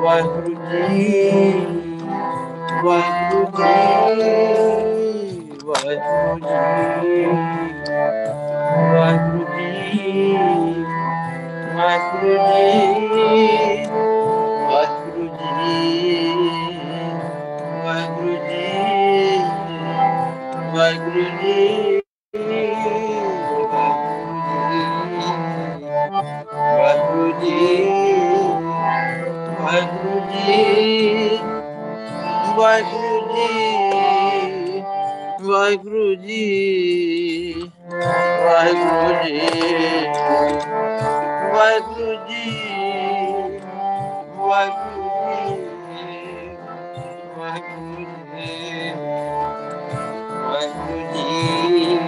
ਵਾਹਿਗੁਰੂ ਜੀ ਵਾਹਿਗੁਰੂ ਜੀ ਵਾਹਿਗੁਰੂ ਜੀ ਵਾਹਿਗੁਰੂ ਜੀ ਵਾਹਿਗੁਰੂ ਜੀ ਵਾਹਿਗੁਰੂ ਜੀ ਵਾਹਿਗੁਰੂ ਜੀ ਵਾਹਿਗੁਰੂ ਜੀ ਜੀ ਵਾਹਿਗੁਰੂ ਜੀ ਵਾਹਿਗੁਰੂ ਜੀ ਵਾਹਿਗੁਰੂ ਜੀ ਵਾਹਿਗੁਰੂ ਜੀ ਵਾਹਿਗੁਰੂ ਜੀ ਵਾਹਿਗੁਰੂ ਜੀ ਵਾਹਿਗੁਰੂ ਜੀ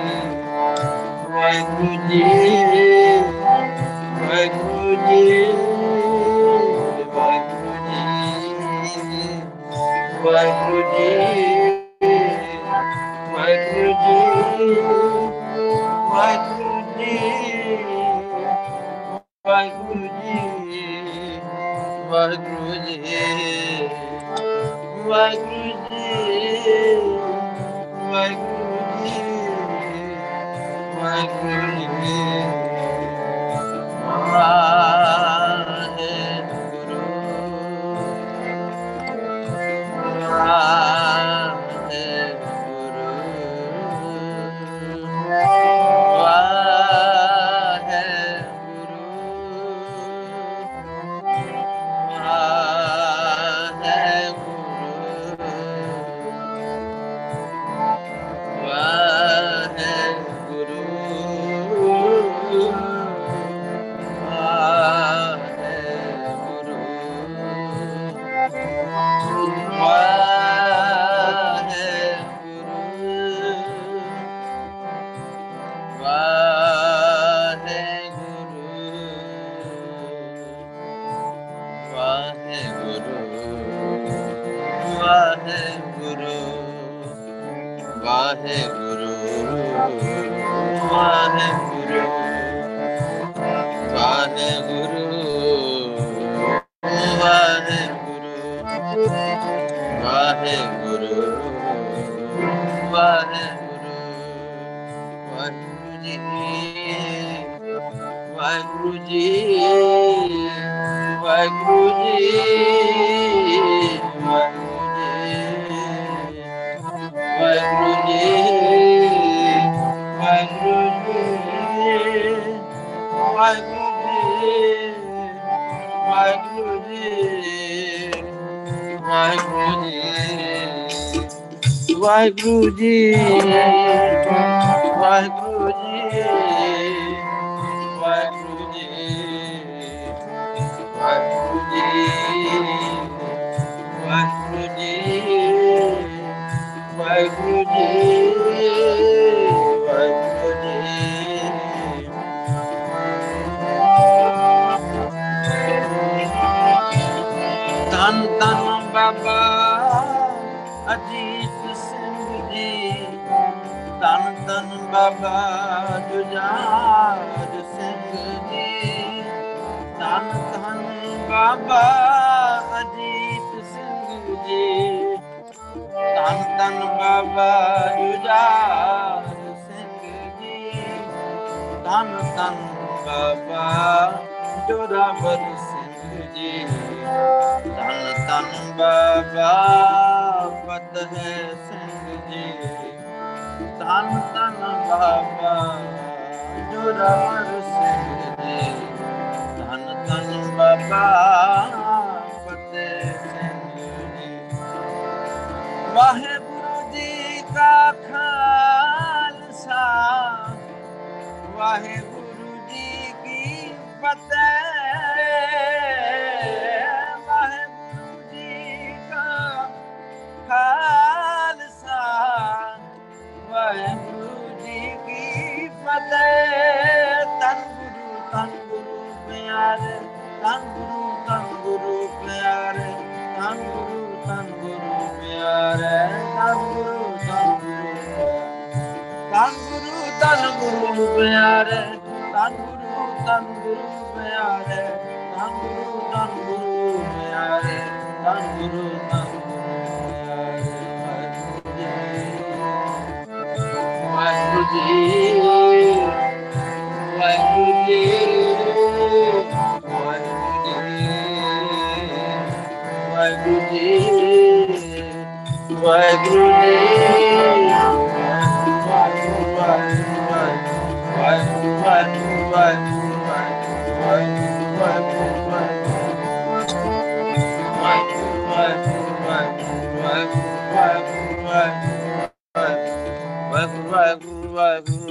ਵਾਹਿਗੁਰੂ ਜੀ ਵਾਹਿਗੁਰੂ ਜੀ ਵਾਹਿਗੁਰੂ ਜੀ ਵਾਹਿਗੁਰੂ ਜੀ ਵਾਹਿਗੁਰੂ ਜੀ ਵਾਹਿਗੁਰੂ ਜੀ ਵਾਹਿਗੁਰੂ ਜੀ ਵਾਹਿਗੁਰੂ ਵਾਹਿਗੁਰੂ ਵਾਹਿਗੁਰੂ ਵਾਹਿਗੁਰੂ ਵਾਹਿਗੁਰੂ ਵਾਹਿਗੁਰੂ ਵਾਹਿਗੁਰੂ ਜੀ ਵਾਹਿਗੁਰੂ ਜੀ ਵਾਹਿਗੁਰੂ ਜੀ। ਵਾਹਿਗੁਰੂ ਜੀ। ਵਾਹਿਗੁਰੂ ਜੀ। ਵਾਹਿਗੁਰੂ ਜੀ। ਵਾਹਿਗੁਰੂ ਜੀ। ਵਾਹਿਗੁਰੂ ਜੀ। ਵਾਹਿਗੁਰੂ ਜੀ। ਵਾਹਿਗੁਰੂ ਜੀ ਧੰਨ ਧੰਨ ਬਾਬਾ ਅਜੀ ਧੰਨ ਧੰਨ ਬਾਬਾ ਜੁਝਾਰ ਸਿੰਘ ਜੀ। ਧੰਨ ਧੰਨ ਬਾਬਾ ਅਜੀਤ ਸਿੰਘ ਜੀ। ਧੰਨ ਧੰਨ ਬਾਬਾ ਜੁਝਾਰ ਸਿੰਘ ਜੀ। ਧੰਨ ਧੰਨ ਬਾਬਾ ਜੋਰਾਵਰ ਸਿੰਘ ਜੀ। ਧੰਨ ਧੰਨ ਬਾਬਾ ਫਤਿਹ ਸਿੰਘ ਜੀ। ਧੰਨ ਧੰਨ ਬਾਬਾ ਜੋਰਾਵਰ ਸਿੰਘ ਜੀ ਧੰਨ ਧੰਨ ਬਾਬਾ ਫਤਿਹ ਸਿੰਘ ਜੀ ਵਾਹਿਗੁਰੂ ਜੀ ਕਾ ਖਾਲਸਾ, ਵਾਹਿਗੁਰੂ ਜੀ ਕੀ ਫਤਿਹ। ਵਾਹਿਗੁਰੂ ਜੀ ਕੀ ਫਤਿਹ ਤਨ ਗੁਰੂ ਤਨ ਗੁਰੂ ਪਿਆਰ ਤਨ ਗੁਰੂ ਤਨ ਗੁਰੂ ਪਿਆਰ ਤਨ ਗੁਰੂ ਤਨ ਗੁਰੂ ਪਿਆਰ ਤਨ ਗੁਰੂ ਤਨ ਗੁਰੂ ਤਨ ਗੁਰੂ ਤਨ ਗੁਰੂ ਪਿਆਰ ਤਨ ਗੁਰੂ ਤਨ ਗੁਰੂ ਪਿਆਰ ਤਨ ਗੁਰੂ ਤਨ ਗੁਰੂ ਪਿਆਰ ਤਨ ਗੁਰੂ ਤਨ Bye.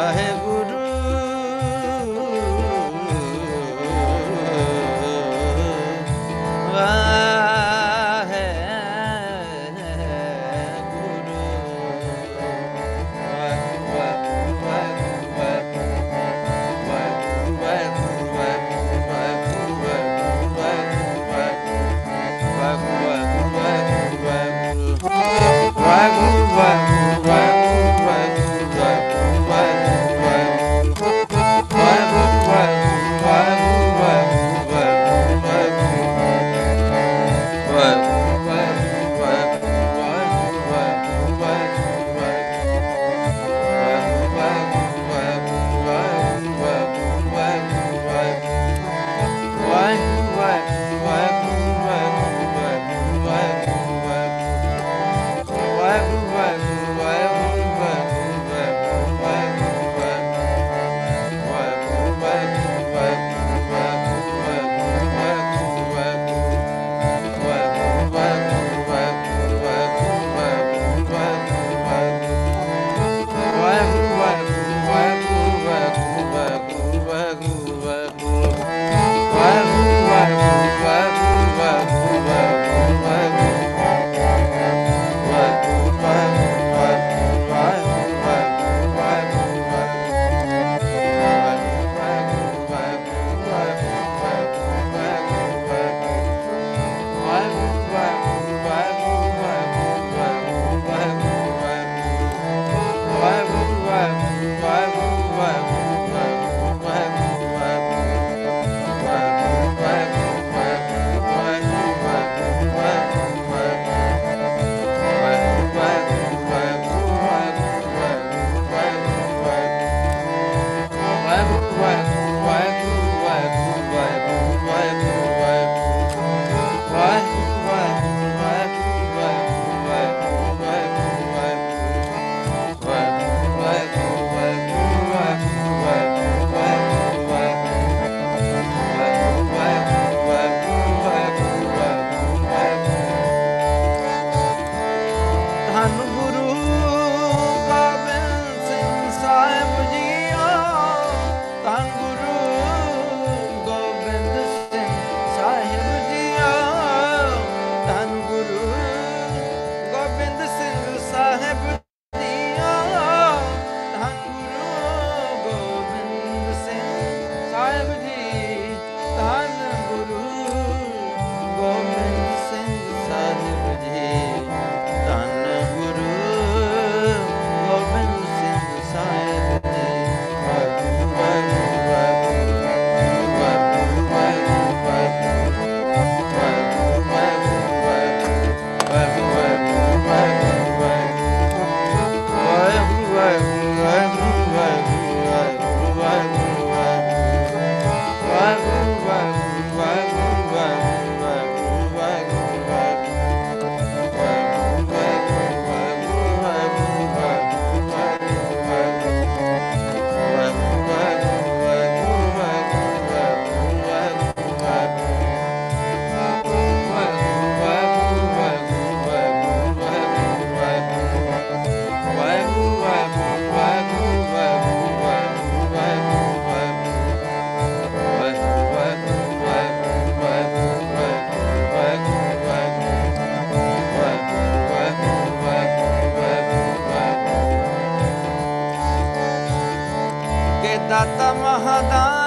I have ਦਾਤਾ ਮਹਾਦਾਨ